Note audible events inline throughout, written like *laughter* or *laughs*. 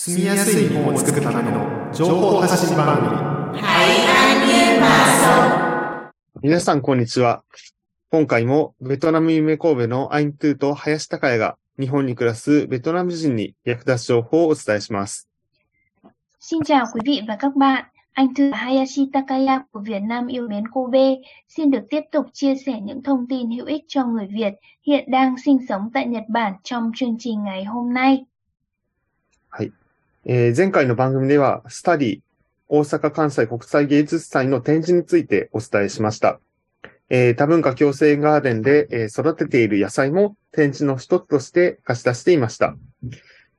住みやすい日本を作るための情報発信番組。皆さん、こんにちは。今回もベトナム夢神戸のアイントゥーと林高也が日本に暮らすベトナム人に役立つ情報をお伝えします。Xin chào quý vị và các bạn. Anh Thư Hayashi Takaya của Việt Nam yêu mến Kobe xin được tiếp tục chia sẻ những thông tin hữu ích cho người Việt hiện đang sinh sống tại Nhật Bản trong chương trình ngày hôm nay. えー前回の番組では、スタディ大阪関西国際芸術祭の展示についてお伝えしました。えー多文化共生ガーデンで、えー育てている野菜も展示の一つとして貸し出していました。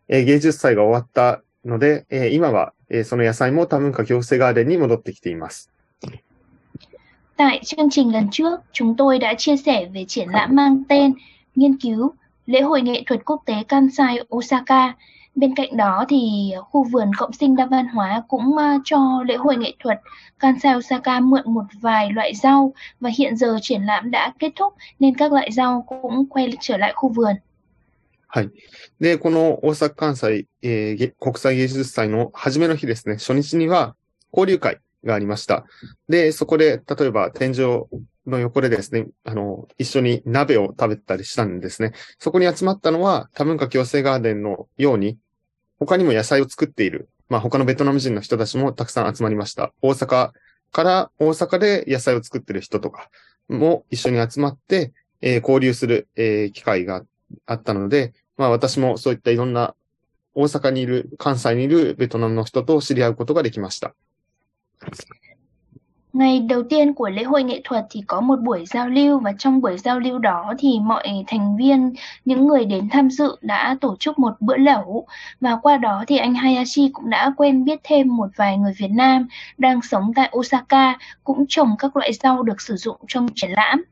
えー芸術祭が終わったので、えー今は、えーその野菜も多文化共生ガーデンに戻ってきています。Tại chương trình lần trước, chúng tôi đã chia sẻ về triển lãm mang tên Nghiên cứu lễ hội nghệ thuật quốc tế Kansai Osaka. Bên cạnh đó thì khu vườn cộng sinh đa văn hóa cũng ờ, cho lễ hội nghệ thuật Kansai Osaka mượn một vài loại rau và hiện giờ triển lãm đã kết thúc nên các loại rau cũng quay trở lại khu vườn. はい。で、この大阪関西、えーげ国際芸術祭の初めの日ですね、初日には交流会がありました。で、そこで、例えば天井 の横でですね、あの、一緒に鍋を食べたりしたんですね。そこに集まったのは多文化共生ガーデンのように、他にも野菜を作っている、まあ他のベトナム人の人たちもたくさん集まりました。大阪から大阪で野菜を作ってる人とかも一緒に集まって、えー交流する、えー機会があったので、まあ私もそういったいろんな大阪にいる、関西にいるベトナムの人と知り合うことができました。Ngày đầu tiên của lễ hội nghệ thuật thì có một buổi giao lưu và trong buổi giao lưu đó thì mọi thành viên, những người đến tham dự đã tổ chức một bữa lẩu và qua đó thì anh Hayashi cũng đã quen biết thêm một vài người Việt Nam đang sống tại Osaka cũng trồng các loại rau được sử dụng trong triển lãm.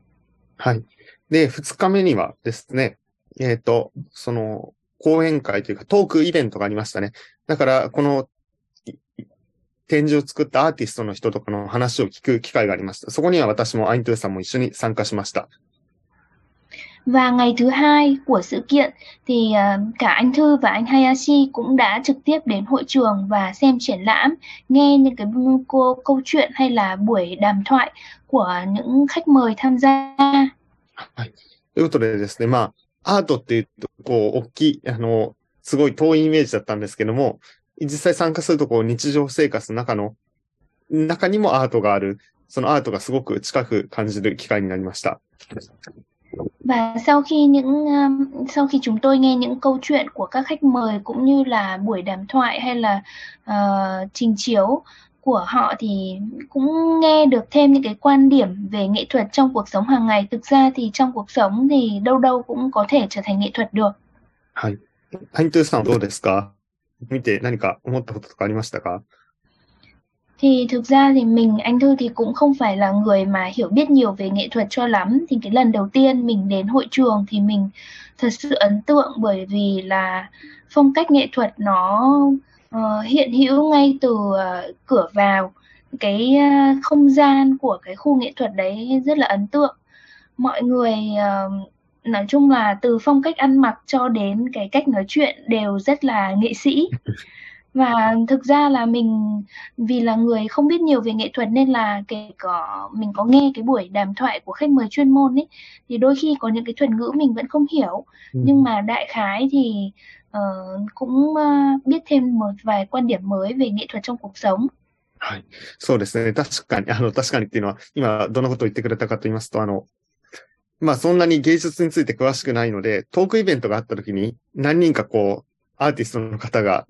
はい。で、二日目にはですね、えっ、と、その、講演会というかトークイベントがありましたね。だから、この、い 展示を作ったアーティストの人とかの話を聞く機会がありました。そこには私もアイントゥーさんも一緒に参加しました。 Và ngày thứ hai của sự kiện thì ờ, cả anh Thư và anh Hayashi cũng đã trực tiếp đến hội trường và xem triển lãm, nghe những cái cô, câu chuyện hay là buổi đàm thoại của những khách mời tham gia. ということでですね、まあ、アートっていうと、こう、大きい、あの、すごい遠いイメージだったんですけども、 実際参加すると、こう、日常生活の中の、中にもアートがある、そのアートがすごく近く感じる機会になりました。Và sau khi những um, sau khi chúng tôi nghe những câu chuyện của các khách mời cũng như là buổi đàm thoại hay là ờ, trình chiếu của họ thì cũng nghe được thêm những cái quan điểm về nghệ thuật trong cuộc sống hàng ngày. Thực ra thì trong cuộc sống thì đâu đâu cũng có thể trở thành nghệ thuật được. はい。ハイントゥーさんはどうですか見て何か思ったこととかありましたか Thì thực ra thì mình anh Thư thì cũng không phải là người mà hiểu biết nhiều về nghệ thuật cho lắm. Thì cái lần đầu tiên mình đến hội trường thì mình thật sự ấn tượng bởi vì là phong cách nghệ thuật nó ờ, hiện hữu ngay từ ờ, cửa vào. Cái ờ, không gian của cái khu nghệ thuật đấy rất là ấn tượng. Mọi người ờ, nói chung là từ phong cách ăn mặc cho đến cái cách nói chuyện đều rất là nghệ sĩ. *laughs* Và thực ra là mình vì là người không biết nhiều về nghệ thuật nên là kể cả mình có nghe cái buổi đàm thoại của khách mời chuyên môn ấy thì đôi khi có những cái thuật ngữ mình vẫn không hiểu nhưng mà đại khái thì ờ, cũng ờ, biết thêm một vài quan điểm mới về nghệ thuật trong cuộc sống. はい。そうですね。確かに、あの、確かにっていうのは、今、どんなことを言ってくれたかと言いますと、あの、 まあ、そんなに芸術について詳しくないので、トークイベントがあった時に、何人かこう、アーティストの方が、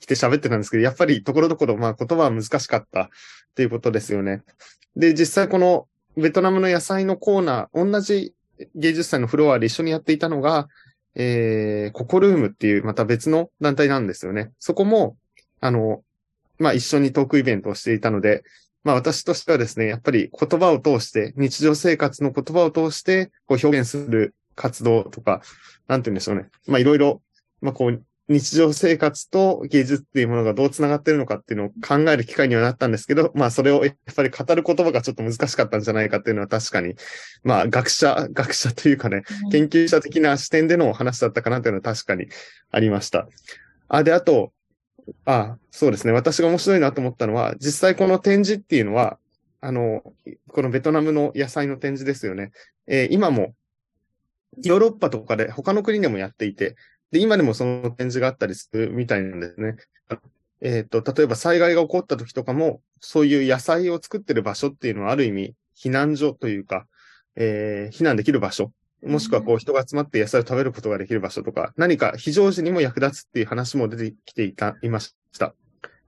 来て喋ってたんですけど、やっぱりところどころ、まあ、言葉は難しかったっていうことですよね。で、実際この、ベトナムの野菜のコーナー、同じ芸術祭のフロアで一緒にやっていたのが、えー、ココルームっていう、また別の団体なんですよね。そこも、あの、まあ一緒にトークイベントをしていたので、まあ私としてはですね、やっぱり言葉を通して、日常生活の言葉を通して、こう表現する活動とか、なんて言うんでしょうね。まあいろいろ、まあこう、日常生活と芸術っていうものがどう繋がってるのかっていうのを考える機会にはなったんですけど、まあそれをやっぱり語る言葉がちょっと難しかったんじゃないかっていうのは確かに、まあ学者、学者というかね、研究者的な視点でのお話だったかなというのは確かにありました。あ、で、あと、あ、そうですね。私が面白いなと思ったのは、実際この展示っていうのは、あの、このベトナムの野菜の展示ですよね。えー、今も、ヨーロッパとかで他の国でもやっていて、で、今でもその展示があったりするみたいなんですね。えっ、ー、と、例えば災害が起こった時とかも、そういう野菜を作ってる場所っていうのはある意味、避難所というか、えー、避難できる場所もしくはこう人が集まって野菜を食べることができる場所とか、何か非常時にも役立つっていう話も出てきていた、いました。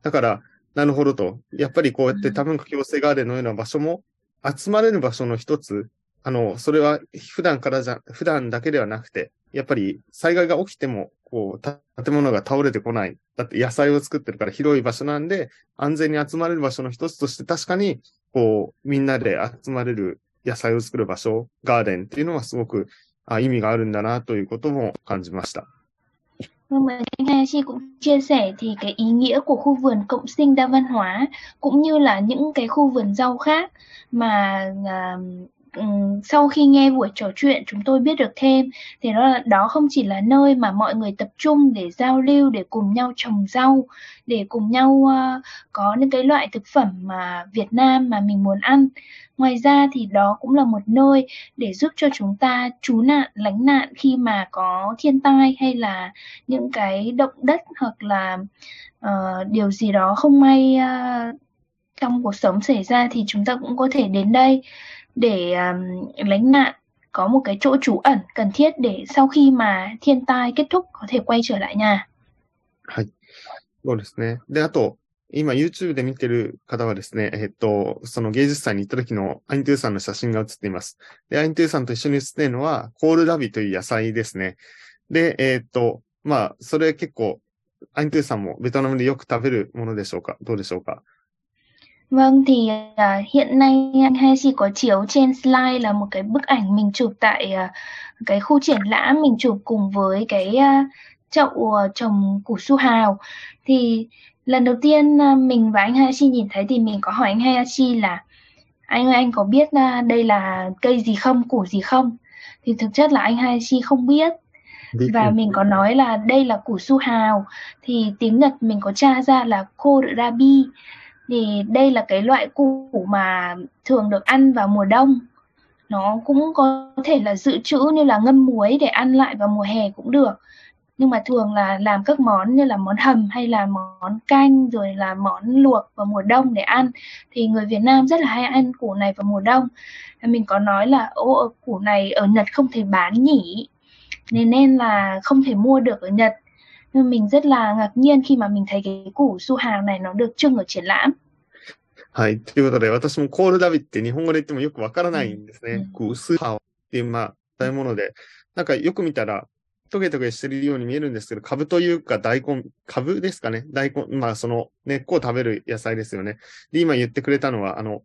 だから、なるほどと。やっぱりこうやって多文化共生ガーデンのような場所も集まれる場所の一つ。あの、それは普段からじゃ、普段だけではなくて、やっぱり災害が起きても、こう、建物が倒れてこない。だって野菜を作ってるから広い場所なんで、安全に集まれる場所の一つとして確かに、こう、みんなで集まれる野菜を作る場所、ガーデンっていうのはすごくあ意味があるんだなということも感じました。Vâng, mà anh Hayashi cũng chia sẻ thì cái ý nghĩa của khu vườn cộng sinh đa văn hóa cũng như là những cái khu vườn rau khác mà uh, Ừ, sau khi nghe buổi trò chuyện chúng tôi biết được thêm thì đó là đó không chỉ là nơi mà mọi người tập trung để giao lưu để cùng nhau trồng rau để cùng nhau uh, có những cái loại thực phẩm mà Việt Nam mà mình muốn ăn. Ngoài ra thì đó cũng là một nơi để giúp cho chúng ta trú nạn lánh nạn khi mà có thiên tai hay là những cái động đất hoặc là uh, điều gì đó không may uh, trong cuộc sống xảy ra thì chúng ta cũng có thể đến đây. Để um, lánh nạn có một cái chỗ trú ẩn cần thiết để sau khi mà thiên tai kết thúc có thể quay trở lại nhà. はい。そうですね。で、あと、今 YouTube で見てる方はですね、えっと、その芸術祭に行った時のアイントゥーさんの写真が写っています。で、アイントゥーさんと一緒に写っているのは、コールラビという野菜ですね。で、えっと、まあ、それ結構、アイントゥーさんもベトナムでよく食べるものでしょうか？どうでしょうか？Vâng thì uh, hiện nay anh Hai chỉ có chiếu trên slide là một cái bức ảnh mình chụp tại uh, cái khu triển lãm mình chụp cùng với cái uh, chậu uh, trồng củ su hào. Thì lần đầu tiên uh, mình và anh Hayashi nhìn thấy thì mình có hỏi anh Hayashi là anh ơi anh có biết uh, đây là cây gì không củ gì không? Thì thực chất là anh Hayashi không biết. Và mình có nói là đây là củ su hào. Thì tiếng Nhật mình có tra ra là kohlrabi thì đây là cái loại củ mà thường được ăn vào mùa đông. Nó cũng có thể là dự trữ như là ngâm muối để ăn lại vào mùa hè cũng được. Nhưng mà thường là làm các món như là món hầm hay là món canh, rồi là món luộc vào mùa đông để ăn. Thì người Việt Nam rất là hay ăn củ này vào mùa đông. Mình có nói là, ô, củ này ở Nhật không thể bán nhỉ? Nên nên là không thể mua được ở Nhật. Nhưng mình rất là ngạc nhiên khi mà mình thấy cái củ su hàng này nó được trưng ở triển lãm はい。ということで、私もコールダビって日本語で言ってもよくわからないんですね。うん、薄葉っていう、まあ、食べ物で、なんかよく見たら、トゲトゲしてるように見えるんですけど、株というか大根、株ですかね大根、まあその根っこを食べる野菜ですよね。で、今言ってくれたのは、あの、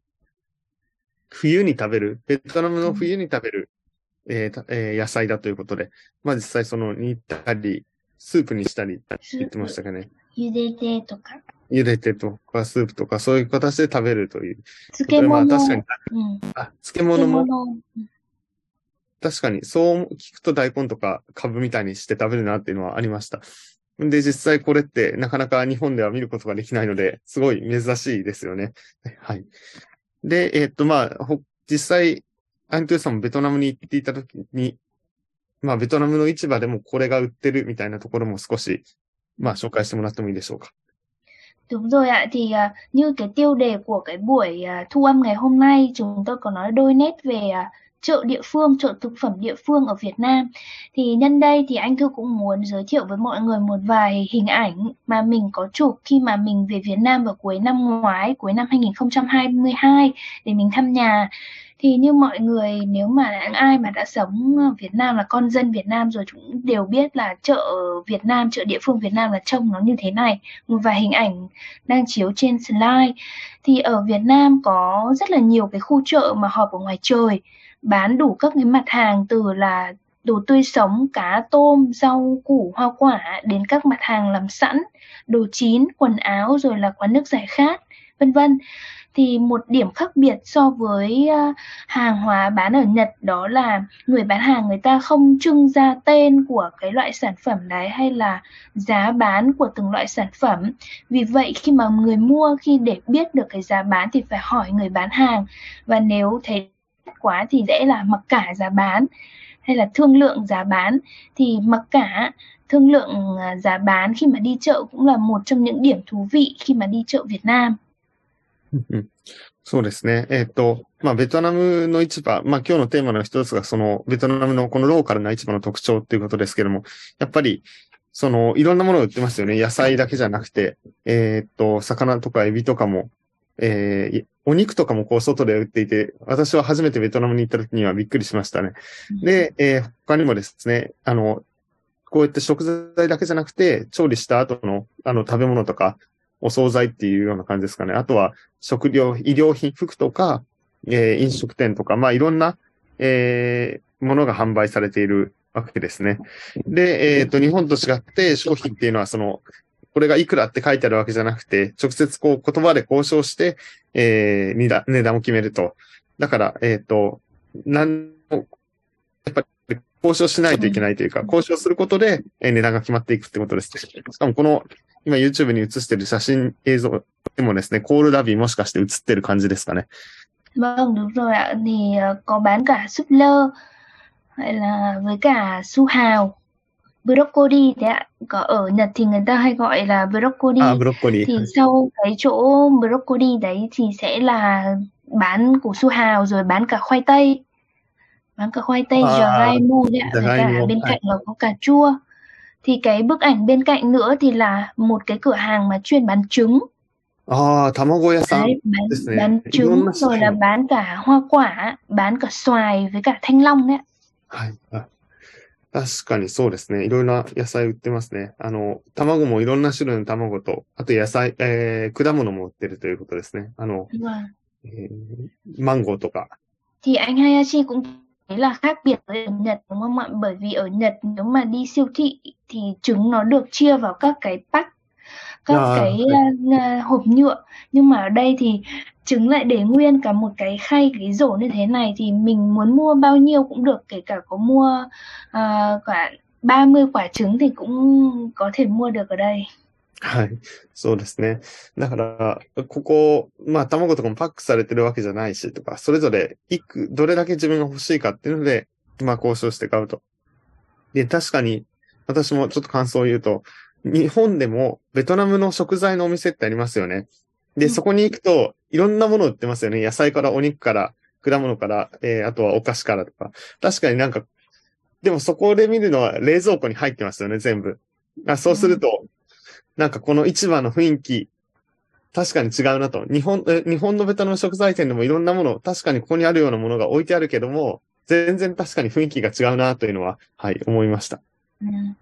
冬に食べる、ベトナムの冬に食べる、えーえー、野菜だということで、まあ実際その煮たり、スープにしたりって言ってましたかね。茹でてとか。茹でてとか、スープとか、そういう形で食べるという。漬物。まあ確かに、うん、あ、漬物も？確かに、そう聞くと大根とか株みたいにして食べるなっていうのはありました。で、実際これってなかなか日本では見ることができないので、すごい珍しいですよね。はい。で、えー、っと、まあ、実際、アントゥーさんもベトナムに行っていたときに、まあ、ベトナムの市場でもこれが売ってるみたいなところも少し、まあ、紹介してもらってもいいでしょうか。Đúng rồi ạ, thì uh, như cái tiêu đề của cái buổi uh, thu âm ngày hôm nay chúng tôi có nói đôi nét về uh, chợ địa phương, chợ thực phẩm địa phương ở Việt Nam. Thì nhân đây thì anh Thư cũng muốn giới thiệu với mọi người một vài hình ảnh mà mình có chụp khi mà mình về Việt Nam vào cuối năm ngoái, cuối năm 2022 để mình thăm nhà. Thì như mọi người nếu mà ai mà đã sống ở Việt Nam là con dân Việt Nam rồi cũng đều biết là chợ Việt Nam chợ địa phương Việt Nam là trông nó như thế này. Một vài hình ảnh đang chiếu trên slide. Thì ở Việt Nam có rất là nhiều cái khu chợ mà họp ở ngoài trời bán đủ các cái mặt hàng từ là đồ tươi sống, cá, tôm, rau, củ, hoa quả đến các mặt hàng làm sẵn, đồ chín, quần áo rồi là quán nước giải khát vân vân thì một điểm khác biệt so với ờ, hàng hóa bán ở Nhật đó là người bán hàng người ta không trưng ra tên của cái loại sản phẩm đấy hay là giá bán của từng loại sản phẩm. Vì vậy khi mà người mua khi để biết được cái giá bán thì phải hỏi người bán hàng và nếu thấy quá thì dễ là mặc cả giá bán hay là thương lượng giá bán thì mặc cả thương lượng à, giá bán khi mà đi chợ cũng là một trong những điểm thú vị khi mà đi chợ Việt Nam. *laughs* そうですね。えっ、ー、と、まあ、ベトナムの市場、まあ、今日のテーマの一つが、その、ベトナムのこのローカルな市場の特徴っていうことですけども、やっぱり、その、いろんなものを売ってますよね。野菜だけじゃなくて、えっ、ー、と、魚とかエビとかも、えー、 お肉とかもこう外で売っていて、私は初めてベトナムに行った時にはびっくりしましたね。で、えー、他にもですね、あの、こうやって食材だけじゃなくて、調理した後の、あの、食べ物とか、お惣菜っていうような感じですかね。あとは、食料、医療品、服とか、えー、飲食店とか、まあ、いろんな、えー、ものが販売されているわけですね。で、えっ、ー、と、日本と違って商品っていうのは、その、これがいくらって書いてあるわけじゃなくて、直接こう言葉で交渉して、えー、値段を決めると。だから、えっ、ー、と、なんやっぱり交渉しないといけないというか、交渉することで値段が決まっていくってことです。しかもこの、今 YouTube に映してる写真映像でもですね、コールラビーもしかして映ってる感じですかね。Vâng, đúng rồi ạ. Thì có bán cả súp lơ, hay là với cả su hào, broccoli đấy ạ. Có ở Nhật thì người ta hay gọi là broccoli. À, broccoli. Thì sau cái chỗ broccoli đấy thì sẽ là bán củ su hào rồi bán cả khoai tây. Bán cả khoai tây à, Jaraimo đấy ạ. Với cả bên cạnh là có cà chua. Thì cái bức ảnh bên cạnh nữa thì là một cái cửa hàng mà chuyên bán trứng. À, tamago-ya-san. Đấy, bán, bán trứng rồi là bán cả hoa quả, bán cả xoài với cả thanh long đấy ạ. はい。確かにそうですね。いろいろな野菜売ってますね。あの、卵もいろんな種類の卵と、あと野菜、えー、果物も売ってるということですね。あの、えー、マンゴーとか。Thì anh Hayashi cũng thấy là khác biệt với ở Nhật đúng không ạ? Bởi vì ở Nhật nếu mà đi siêu thị thì trứng nó được chia vào các cái pack các à, cái uh, hộp nhựa nhưng mà ở đây thì trứng lại để nguyên cả một cái khay cái rổ như thế này thì mình muốn mua bao nhiêu cũng được kể cả có mua uh, cả 30 quả trứng thì cũng có thể mua được ở đây. はい。そうですね。だから、ここ、まあ、卵とかもパックされてるわけじゃないし、とか、それぞれ、いく、どれだけ自分が欲しいかっていうので、まあ、交渉して買うと。で、確かに、私もちょっと感想を言うと、日本でもベトナムの食材のお店ってありますよね。で、そこに行くと、いろんなもの売ってますよね。野菜からお肉から、果物から、えー、あとはお菓子からとか。確かになんか、でもそこで見るのは冷蔵庫に入ってますよね、全部。あそうすると、なんかこの市場の雰囲気、確かに違うなと。日本、日本のベトナム食材店でもいろんなもの、確かにここにあるようなものが置いてあるけども、全然確かに雰囲気が違うなというのは、はい、思いました。うん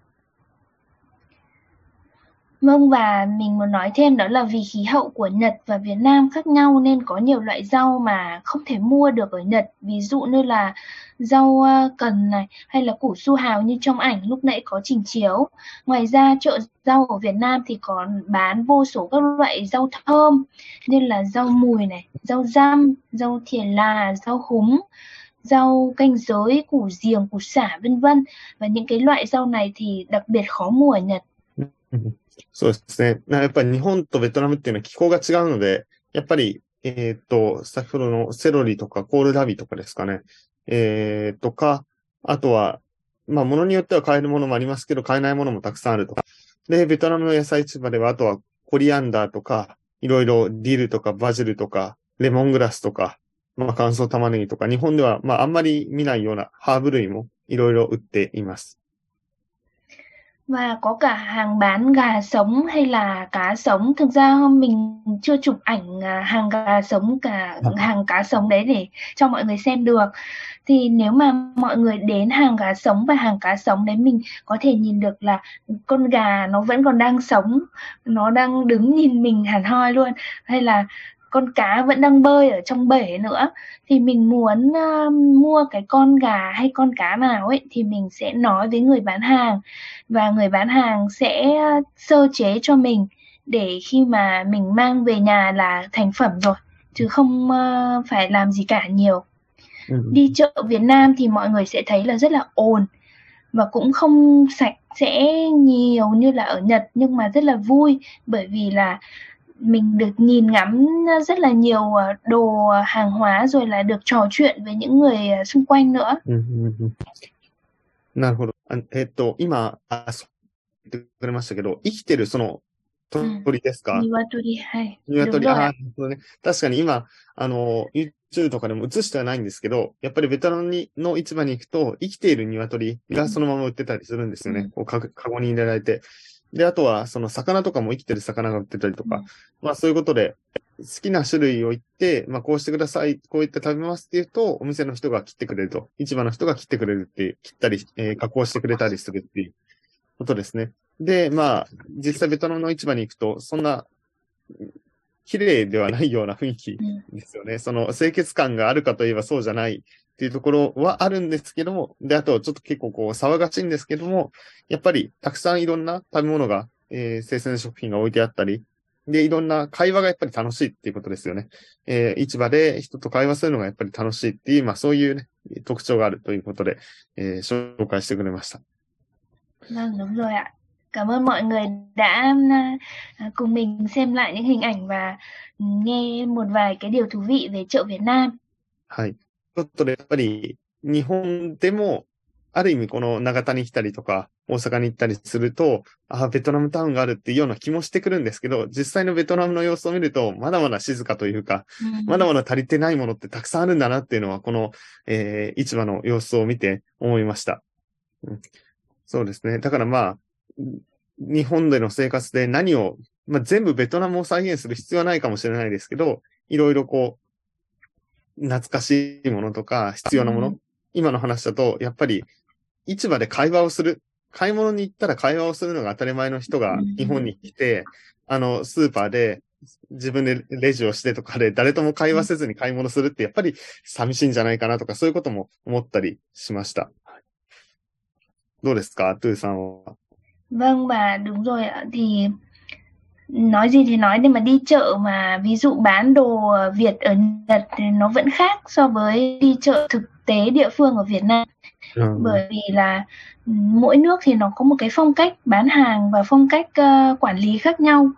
Vâng và mình muốn nói thêm đó là vì khí hậu của Nhật và Việt Nam khác nhau nên có nhiều loại rau mà không thể mua được ở Nhật. Ví dụ như là rau ờ, cần này hay là củ su hào như trong ảnh lúc nãy có trình chiếu. Ngoài ra chợ rau ở Việt Nam thì còn bán vô số các loại rau thơm như là rau mùi này, rau răm, rau thìa là, rau húng rau canh giới, củ giềng, củ sả vân vân. Và những cái loại rau này thì đặc biệt khó mua ở Nhật. そうですね。やっぱり日本とベトナムっていうのは気候が違うので、やっぱり、えっ、と、先ほどのセロリとかコールラビとかですかね。えー、とか、あとは、まあ、ものによっては買えるものもありますけど、買えないものもたくさんあるとか。で、ベトナムの野菜市場では、あとはコリアンダーとか、いろいろディルとかバジルとか、レモングラスとか、まあ、乾燥玉ねぎとか、日本では、まあ、あんまり見ないようなハーブ類もいろいろ売っています。Và có cả hàng bán gà sống hay là cá sống. Thực ra mình chưa chụp ảnh à, hàng gà sống cả hàng cá sống đấy để cho mọi người xem được. Thì nếu mà mọi người đến hàng gà sống và hàng cá sống đấy mình có thể nhìn được là con gà nó vẫn còn đang sống, nó đang đứng *laughs* nhìn mình hẳn hoi luôn. Hay là con cá vẫn đang bơi ở trong bể nữa thì mình muốn uh, mua cái con gà hay con cá nào ấy thì mình sẽ nói với người bán hàng và người bán hàng sẽ uh, sơ chế cho mình để khi mà mình mang về nhà là thành phẩm rồi chứ không uh, phải làm gì cả nhiều Ừ. đi chợ Việt Nam thì mọi người sẽ thấy là rất là ồn và cũng không sạch sẽ nhiều như là ở Nhật nhưng mà rất là vui bởi vì là mình được nhìn ngắm rất là nhiều đồ hàng hóa rồi là được trò chuyện với những người xung quanh nữa. なるほど。あえっと、今、あ、そう言ってくれましたけど、生きてるその鳥ですか、Niwatori はい。鶏、あ.あ、ね。確かに今、あの、YouTube とかでも映してはないんですけど、やっぱりベトナムにの市場に行くと、生きている鶏がそのまま売ってたりするんですよね。うんこうか、かごに入れられて。で、あとは、その魚とかも生きてる魚が売ってたりとか、うんまあそういうことで、好きな種類を言って、まあこうしてください、こう言って食べますって言うと、お店の人が切ってくれると。市場の人が切ってくれるっていう、切ったり、えー加工してくれたりするっていうことですね。で、まあ、実際ベトナムの市場に行くと、そんな、綺麗ではないような雰囲気うんですよね。その清潔感があるかといえばそうじゃないっていうところはあるんですけども、で、あとちょっと結構こう騒がしいんですけども、やっぱりたくさんいろんな食べ物が、えー生鮮食品が置いてあったり、で、いろんな会話がやっぱり楽しいっていうことですよね。えー市場で人と会話するのがやっぱり楽しいっていう、まあそういうね、特徴があるということで、えー紹介してくれました。Vâng, đúng rồi ạ. Cảm ơn mọi người đã cùng mình xem lại những hình ảnh và nghe một vài cái điều thú vị về chợ Việt Nam. はい。ちょっとで、やっぱり、日本でも、ある意味この長田に来たりとか、大阪に行ったりすると、ああ、ベトナムタウンがあるっていうような気もしてくるんですけど、実際のベトナムの様子を見ると、まだまだ静かというか、まだまだ足りてないものってたくさんあるんだなっていうのは、この、えー市場の様子を見て思いました。うんそうですね。だからまあ、日本での生活で何を、まあ全部ベトナムを再現する必要はないかもしれないですけど、いろいろこう、懐かしいものとか必要なもの、うん今の話だと、やっぱり市場で会話をする。買い物に行ったら会話をするのが当たり前の人がうん日本に来て、あの、スーパーで自分でレジをしてとかで誰とも会話せずに買い物するってやっぱり寂しいんじゃないかなとかそういうことも思ったりしました。どうですか？トゥーさんは。Vâng và đúng rồi ạ. Thì nói gì thì nói nhưng mà đi chợ mà ví dụ bán đồ Việt ở Nhật thì nó vẫn khác so với đi chợ thực tế địa phương ở Việt Nam. うん、bởi vì là ừ, mỗi nước thì nó có một cái phong cách bán hàng và phong cách ờ, quản lý khác nhau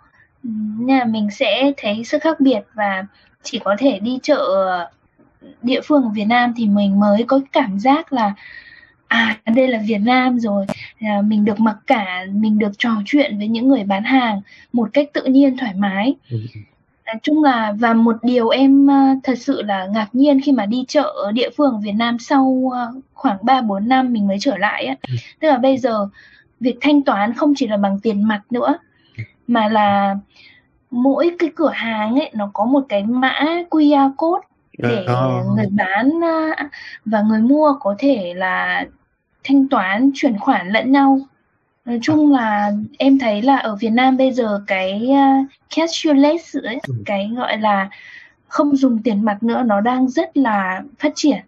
Ừ, nên là mình sẽ thấy sự khác biệt và chỉ có thể đi chợ địa phương ở Việt Nam thì mình mới có cảm giác là à đây là Việt Nam rồi à, mình được mặc cả mình được trò chuyện với những người bán hàng một cách tự nhiên thoải mái Nói chung là và một điều em ờ, thật sự là ngạc nhiên khi mà đi chợ ở địa phương Việt Nam sau ờ, khoảng 3 4 năm mình mới trở lại ấy. Ừ. Tức là bây giờ việc thanh toán không chỉ là bằng tiền mặt nữa mà là mỗi cái cửa hàng ấy nó có một cái mã QR code để À, người bán và người mua có thể là thanh toán chuyển khoản lẫn nhau nói chung là em thấy là ở Việt Nam bây giờ cái uh, cashless ấy, cái gọi là không dùng tiền mặt nữa nó đang rất là phát triển.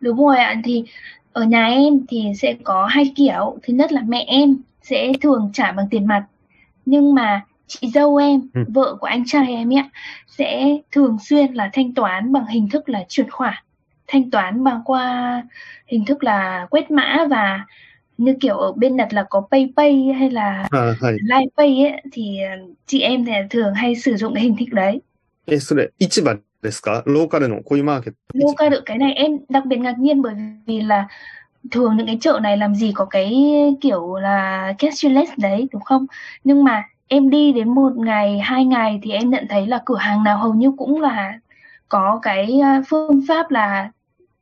Đúng rồi ạ, thì ở nhà em thì sẽ có hai kiểu. Thứ nhất là mẹ em sẽ thường trả bằng tiền mặt. Nhưng mà chị dâu em, Ừ. vợ của anh trai em ấy, ạ, sẽ thường xuyên là thanh toán bằng hình thức là chuyển khoản. Thanh toán bằng qua hình thức là quét mã và như kiểu ở bên Nhật là có PayPay hay là はい、はい。 LinePay ấy thì chị em thì thường hay sử dụng cái hình thức đấy. え、それ、市場ですかローカルのこういうマーケット。 Loca được cái này em đặc biệt ngạc nhiên bởi vì là thường những cái chợ này làm gì có cái kiểu là cashless đấy đúng không? Nhưng mà em đi đến một ngày, hai ngày thì em nhận thấy là cửa hàng nào hầu như cũng là có cái à, phương pháp là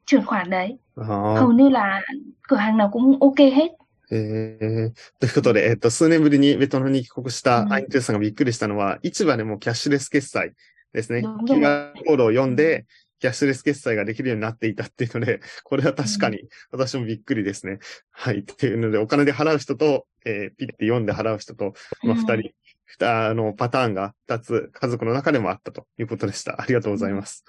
chuyển khoản đấy. あー Hầu như là cửa hàng nào cũng ok hết. えーということで、えっと、数年ぶりにベトナムに帰国したうんアイントゥーさんがびっくりしたのは、市場でもキャッシュレス決済ですね。どんどん QR コードを読んで、 キャッシュレス決済ができるようになっていたっていうので、*laughs* これは確かに私もびっくりですね。はい。っていうので、お金で払う人と、えーピッて読んで払う人と、まあ.二人、ふたあの、パターンが二つ家族の中でもあったということでした。ありがとうございます。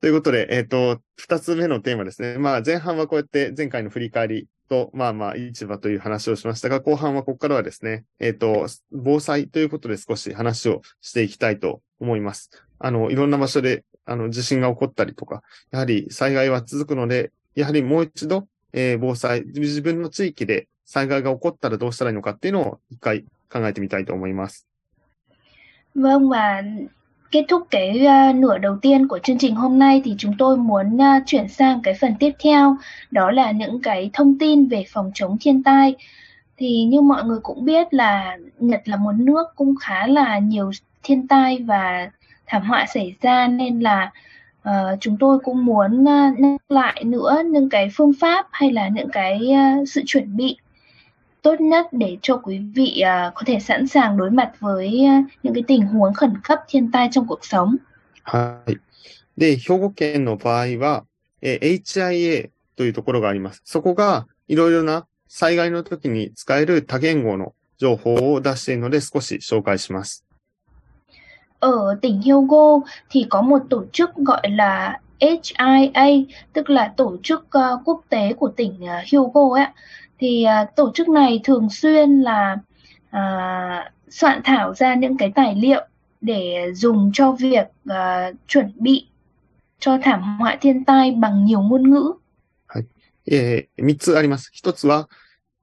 ということで、えっ、と、二つ目のテーマですね。まあ、前半はこうやって前回の振り返りと、まあまあ、市場という話をしましたが、後半はここからはですね、えっ、と、防災ということで少し話をしていきたいと思います。あの、いろんな場所で、あの、地震が起こったりとか、やはり災害は続くので、やはりもう一度、えー防災、自分の地域で災害が起こったらどうしたらいいのかっていうのを一回考えてみたいと思います。Vâng và kết thúc cái à, nửa đầu tiên của chương trình hôm nay thì chúng tôi muốn à, chuyển sang cái phần tiếp theo đó là những cái thông tin về phòng chống thiên tai. Thì như mọi người cũng biết là Nhật là một nước cũng khá là nhiều thiên tai và thảm họa xảy ra nên là ờ, chúng tôi cũng muốn à, nâng lại nữa những cái phương pháp hay là những cái à, sự chuẩn bị tốt nhất để cho quý vị à, có thể sẵn sàng đối mặt với à, những cái tình huống khẩn cấp thiên tai trong cuộc sống. はい。で、兵庫県の場合は、えー HIA というところがあります。そこが、いろいろな災害の時に使える多言語の情報を出しているので少し紹介します。 Ở tỉnh Hyogo thì có một tổ chức gọi là HIA, tức là tổ chức ờ, quốc tế của tỉnh ờ, Hyogo ấy. ạ. Thì ờ, tổ chức này thường xuyên là à, soạn thảo ra những cái tài liệu để dùng cho việc ờ, chuẩn bị cho thảm họa thiên tai bằng nhiều ngôn ngữ. えー三つあります。一つは、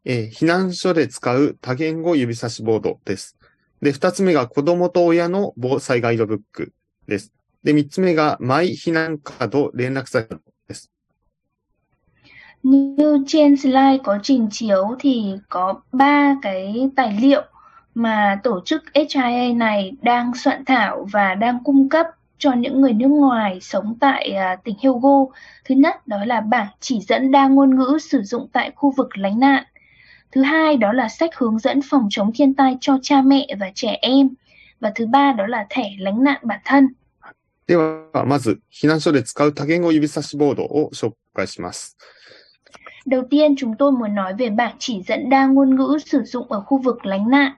えー避難所で使う多言語指差しボードです。 で、二つ目が子供と親の防災ガイドブックです。で、三つ目がマイ避難カード連絡先です。 Như trên slide có trình chiếu thì có ba cái tài liệu mà tổ chức HIA này đang soạn thảo và đang cung cấp cho những người nước ngoài sống tại à, tỉnh Hyogo. Thứ nhất đó là bảng chỉ dẫn đa ngôn ngữ sử dụng tại khu vực lánh nạn. Thứ hai đó là sách hướng dẫn phòng chống thiên tai cho cha mẹ và trẻ em. Và thứ ba đó là thẻ lánh nạn bản thân. では、まず、避難所で使う多言語指差しボードを紹介します。 Đầu tiên chúng tôi muốn nói về bảng chỉ dẫn đa ngôn ngữ sử dụng ở khu vực lánh nạn.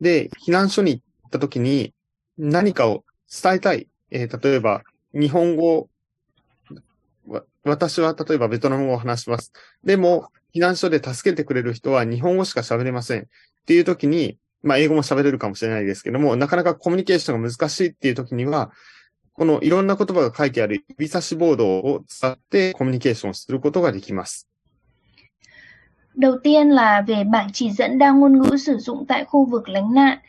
で、避難所に行った時に何かを伝えたい。えー例えば、日本語、わ私は例えばベトナム語を話します。でも、 避難所で助けてくれる人は日本語しか喋れません。っていう時に、まあ、英語も喋れるかもしれないですけども、なかなかコミュニケーションが難しいっていう時には、このいろんな言葉が書いてある指差しボードを使ってコミュニケーションをすることができます。Đầu tiên là về bảng chỉ dẫn đa ngôn ngữ sử dụng tại khu vực lánh nạn.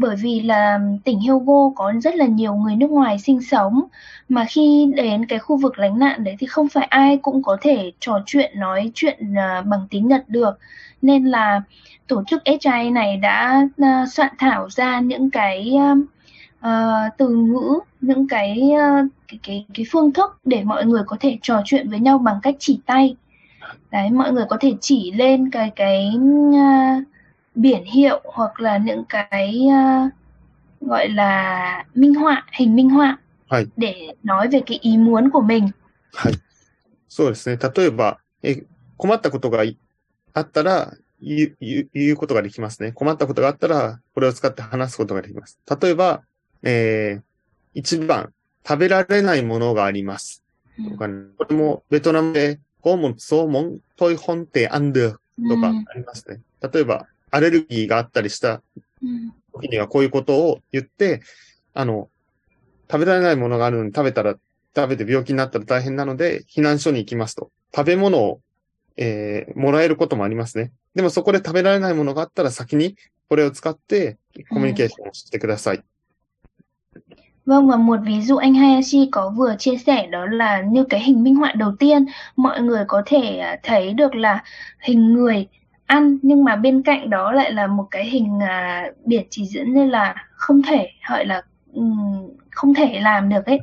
Bởi vì là tỉnh Hyogo có rất là nhiều người nước ngoài sinh sống mà khi đến cái khu vực lánh nạn đấy thì không phải ai cũng có thể trò chuyện nói chuyện à, bằng tiếng Nhật được. Nên là tổ chức HI này đã à, soạn thảo ra những cái uh, từ ngữ, những cái, uh, cái cái cái phương thức để mọi người có thể trò chuyện với nhau bằng cách chỉ tay. Đấy, mọi người có thể chỉ lên cái cái uh, biển hiệu hoặc là những cái à, gọi là minh họa, hình minh họa はい。để nói về cái ý muốn của mình. はい。そうですね。例えば、え困ったことがいあったら言う、言う、言うことができますね。困ったことがあったら、これを使って話すことができます。例えば、えー、一番、食べられないものがあります。とかね、これもベトナムで、ゴーモン、ソーモン、トイホンテ、アンドゥとかありますね。例えば、アレルギーがあったりした時にはこういうことを言って、あの、食べられないものがあるのに食べたら、食べて病気になったら大変なので、避難所に行きますと。食べ物を、えーもらえることもありますね。でもそこで食べられないものがあったら先にこれを使ってコミュニケーションをしてください。うん Vâng và một ví dụ anh Hayashi có vừa chia sẻ đó là như cái hình minh họa đầu tiên mọi người có thể thấy được là hình người ăn nhưng mà bên cạnh đó lại là một cái hình à, biển chỉ dẫn nên là không thể gọi là ừm, không thể làm được ấy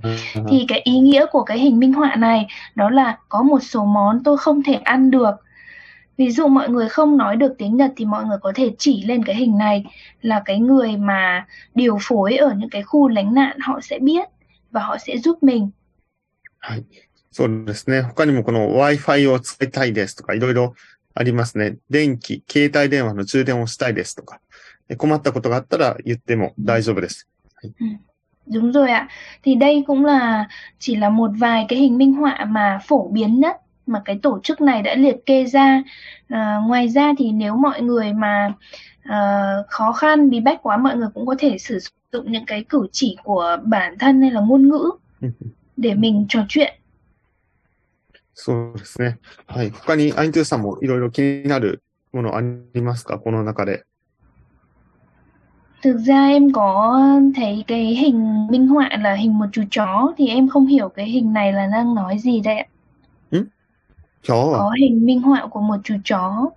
thì cái ý nghĩa của cái hình minh họa này đó là có một số món tôi không thể ăn được ví dụ mọi người không nói được tiếng Nhật thì mọi người có thể chỉ lên cái hình này là cái người mà điều phối ở những cái khu lánh nạn họ sẽ biết và họ sẽ giúp mình はい。そうですね。他にもこの Wi-Fi を使いたいですとかいろいろ ありますね。電気、携帯電話の充電をしたいですとか。で困ったことがあったら言っても大丈夫です。Đúng rồi ạ. Thì đây cũng là chỉ là một vài cái hình minh họa mà phổ biến nhất mà cái tổ chức này đã liệt kê ra. À, ngoài ra thì nếu mọi người mà uh, khó khăn bí bách quá mọi người cũng có thể sử dụng những cái cử chỉ của bản thân hay là ngôn ngữ để mình trò chuyện そうですね。はい。他にアイントゥさんもいろいろ気になるものありますかこの中で。Thực ra em có thấy cái hình minh họa là hình một chú chó thì em không hiểu cái hình này là đang nói gì đây ạ. Ừ? Chó à? Có hình minh họa của một chú chó.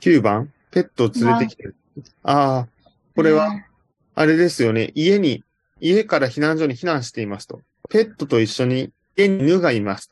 9番ペットを連れてきてる。ああ、これは、あれですよね。家に、家から避難所に避難していますと。ペットと一緒に家に犬がいます。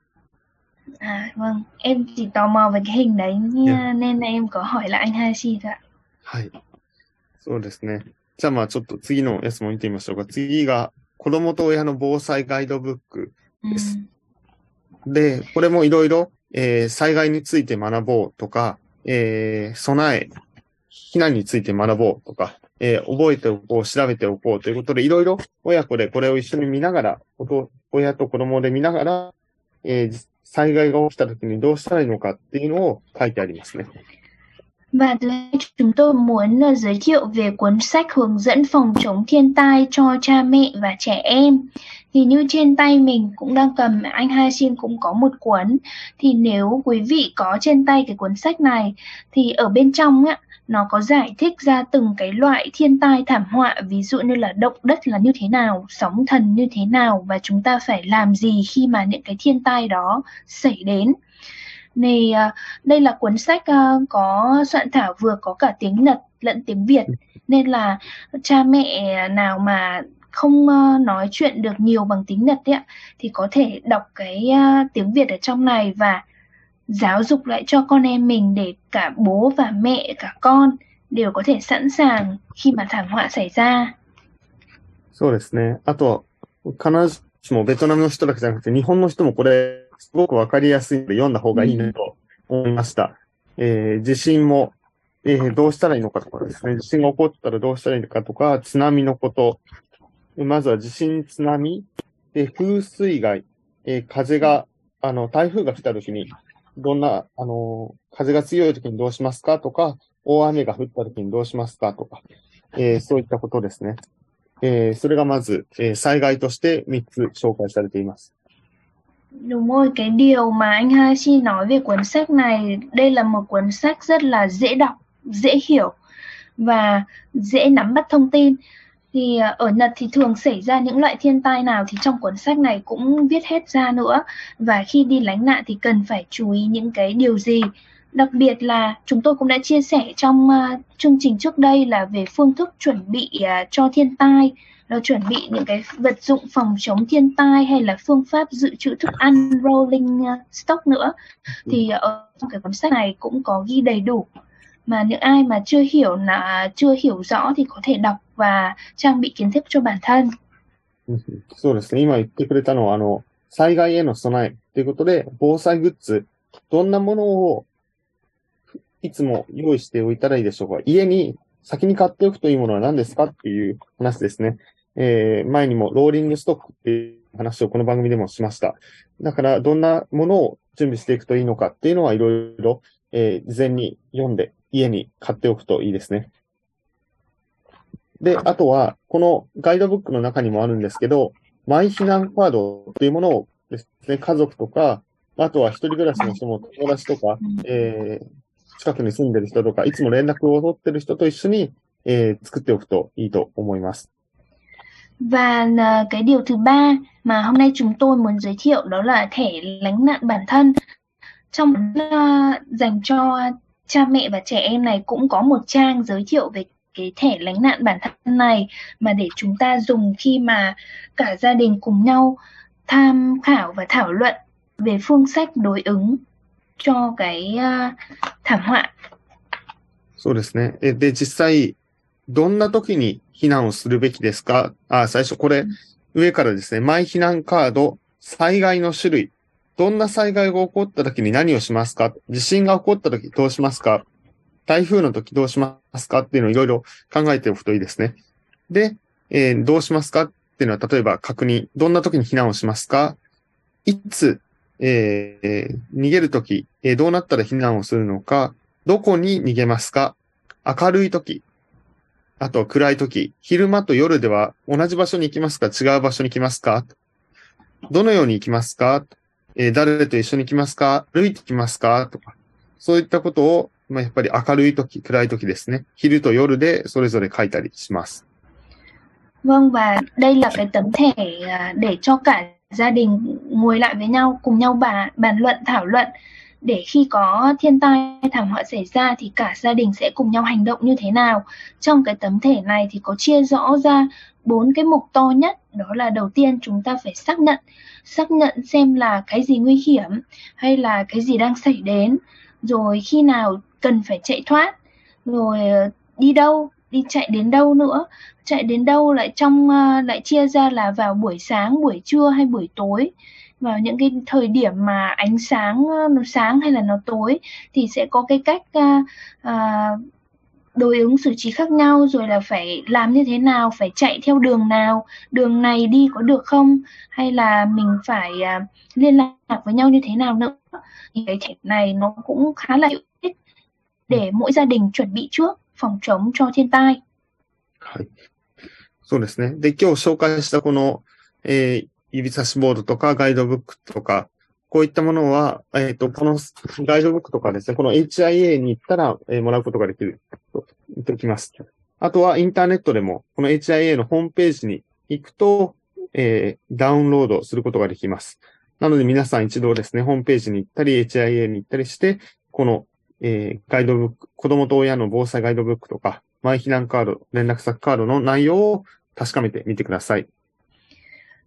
À vâng, em chỉ tò mò về cái hình đấy yeah. nên là em có hỏi lại anh Hashi thôi ạ. はい。そうですね。じゃあまあちょっと次のやつも見てみましょうか。次が子供と親の防災ガイドブックです。うん、で、これもいろいろえー、災害について学ぼうとか、えー、備え、避難について学ぼうとか、えー、覚えておこう、調べておこうということで、いろいろ親子でこれを一緒に見ながら、親と子供で見ながら、えー、災害が起きた時にどうしたらいいのかっていうのを書いてありますね。Và chúng tôi muốn giới thiệu về cuốn sách hướng dẫn phòng chống thiên tai cho cha mẹ và trẻ em. Thì như trên tay mình cũng đang cầm, anh Hai Xin cũng có một cuốn. Thì nếu quý vị có trên tay cái cuốn sách này, thì ở bên trong á, nó có giải thích ra từng cái loại thiên tai thảm họa, ví dụ như là động đất là như thế nào, sóng thần như thế nào và chúng ta phải làm gì khi mà những cái thiên tai đó xảy đến. Này, à, đây là cuốn sách à, có soạn thảo vừa có cả tiếng Nhật lẫn tiếng Việt nên là cha mẹ nào mà không à, nói chuyện được nhiều bằng tiếng Nhật ấy, thì có thể đọc cái tiếng Việt ở trong này và giáo dục lại cho con em mình để cả bố và mẹ cả con đều có thể sẵn sàng khi mà thảm họa xảy ra. そうですね。あと、必ずしもベトナムの人だけじゃなくて、日本の人もこれすごくわかりやすいので読んだ方がいいなと思いました。うん、えー、地震も、えー、どうしたらいいのかとかですね、地震が起こったらどうしたらいいのかとか、津波のこと、まずは地震、津波、で風水害、えー、風が、あの、台風が来た時に、どんな、あの、風が強い時にどうしますかとか、大雨が降った時にどうしますかとか、えー、そういったことですね。えー、それがまず、えー、災害として3つ紹介されています。Đúng rồi, cái điều mà anh Hashi nói về cuốn sách này, đây là một cuốn sách rất là dễ đọc, dễ hiểu và dễ nắm bắt thông tin. Thì à, ở Nhật thì thường xảy ra những loại thiên tai nào thì trong cuốn sách này cũng viết hết ra nữa. Và khi đi lánh nạn thì cần phải chú ý những cái điều gì. Đặc biệt là chúng tôi cũng đã chia sẻ trong uh, chương trình trước đây là về phương thức chuẩn bị uh, cho thiên tai nó chuẩn bị những cái vật dụng phòng chống thiên tai hay là phương pháp dự trữ thức ăn rolling uh, stock nữa thì ở trong cái cuốn sách này cũng có ghi đầy đủ mà những ai mà chưa hiểu là chưa hiểu rõ thì có thể đọc và trang bị kiến thức cho bản thân. そうですね。今言ってくれたのは、あの、災害への備えということで、防災グッズ、どんなものをいつも用意しておいたらいいでしょうか家に先に買っておくといいものは何ですかっていう話ですね。えー、前にもローリングストックっていう話をこの番組でもしました。だから、どんなものを準備していくといいのかっていうのはいろいろ、えー、事前に読んで家に買っておくといいですね。で、あとは、このガイドブックの中にもあるんですけど、マイ避難カードっていうものをですね、家族とか、あとは一人暮らしの人も友達とか、えー、近くに住んでる人とか、いつも連絡を取ってる人と一緒に、えー、作っておくといいと思います。Và cái điều thứ ba mà hôm nay chúng tôi muốn giới thiệu đó là thẻ lánh nạn bản thân. Trong uh, dành cho cha mẹ và trẻ em này cũng có một trang giới thiệu về cái thẻ lánh nạn bản thân này mà để chúng ta dùng khi mà cả gia đình cùng nhau tham khảo và thảo luận về phương sách đối ứng cho cái uh, thảm họa. そうですね。えで、実際、どんな時に避難をするべきですかあ、最初、これ、上からですね、マイ避難カード、災害の種類、どんな災害が起こった時に何をしますか地震が起こった時どうしますか 台風の時どうしますかっていうのをいろいろ考えておくといいですね。で、えー、どうしますかっていうのは、例えば確認、どんな時に避難をしますか？いつ、えー、逃げる時、えー、どうなったら避難をするのか、どこに逃げますか？明るい時、あと暗い時、昼間と夜では同じ場所に行きますか？違う場所に行きますか？どのように行きますか？えー、誰と一緒に行きますか？歩いてきますか？とか、そういったことを、まあ、やっぱり明るい時、暗い時ですね。昼と夜でそれぞれ書いたりします。Vâng và đây là cái tấm thẻ để cho cả gia đình ngồi lại với nhau cùng nhau bàn bàn luận thảo luận để khi có thiên tai thảm họa xảy ra thì cả gia đình sẽ cùng nhau hành động như thế nào trong cái tấm thẻ này thì có chia rõ ra bốn cái mục to nhất đó là đầu tiên chúng ta phải xác nhận xác nhận xem là cái gì nguy hiểm hay là cái gì đang xảy đến rồi khi nào cần phải chạy thoát. Rồi ờ, đi đâu đi chạy đến đâu nữa. Chạy đến đâu lại trong ờ, lại chia ra là vào buổi sáng buổi trưa hay buổi tối. Vào những cái thời điểm mà ánh sáng ờ, nó sáng hay là nó tối thì sẽ có cái cách uh, uh, đối ứng xử trí khác nhau. Rồi là phải làm như thế nào phải chạy theo đường nào đường này đi có được không? Hay là mình phải uh, liên lạc với nhau như thế nào nữa? Thì cái thẻ này nó cũng khá là hữu để mỗi gia đình chuẩn bị trước phòng chống cho thiên tai. はい。そうですね。で、今日紹介したこの、えー、指差しボードとかガイドブックとか、こういったものは、えっ、ー、と、このガイドブックとかですね、この HIA に行ったら、えー、もらうことができると言っておきます。あとはインターネットでも、この HIA のホームページに行くと、えー、ダウンロードすることができます。なので皆さん一度ですね、ホームページに行ったり、HIA に行ったりして、この、えー、ガイドブック、子供と親の防災ガイドブックとか、マイ避難カード、連絡先カードの内容を確かめてみてください。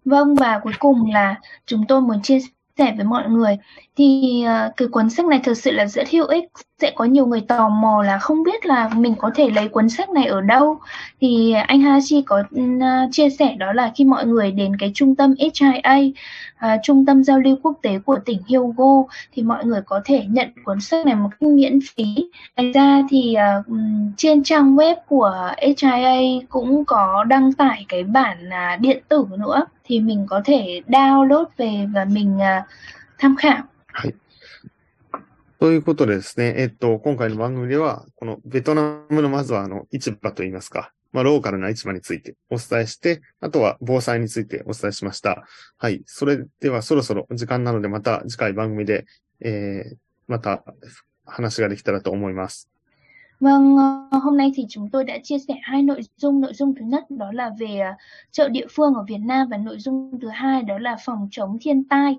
Vâng và cuối cùng là chúng tôi muốn chia sẻ với mọi người. Thì uh, cái cuốn sách này thực sự là rất hữu ích. Sẽ có nhiều người tò mò là không biết là mình có thể lấy cuốn sách này ở đâu. Thì anh Hashi có uh, chia sẻ đó là khi mọi người đến cái trung tâm HIA uh, ờ, trung tâm giao lưu quốc tế của tỉnh Hyogo thì mọi người có thể nhận cuốn sách này một cách miễn phí. Ngoài ra thì uh, trên trang web của HIA cũng có đăng tải cái bản uh, điện tử nữa. Thì mình có thể download về và mình à, uh, tham khảo. はい。ということでですね、えっと、今回の番組では、このベトナムのまずはあの、市場といいますか、まあ、ローカルな市場についてお伝えして、あとは防災についてお伝えしました。はい。それではそろそろ時間なので、また次回番組で、えー、また話ができたらと思います。Vâng, hôm nay thì chúng tôi đã chia sẻ hai nội dung. Nội dung thứ nhất đó là về chợ địa phương ở Việt Nam và nội dung thứ hai đó là phòng chống thiên tai.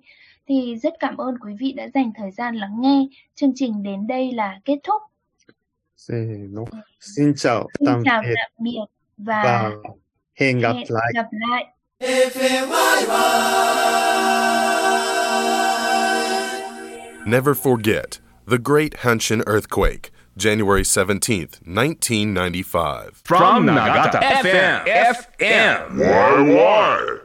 Thì rất cảm ơn quý vị đã dành thời gian lắng nghe. Chương trình đến đây là kết thúc. Xin chào, Xin tạm, chào biệt. tạm biệt và, và hẹn gặp hẹn lại. Gặp lại. Never forget the Great Hanshin Earthquake, January 17th, 1995. From Nagata FM. FM. Why, why?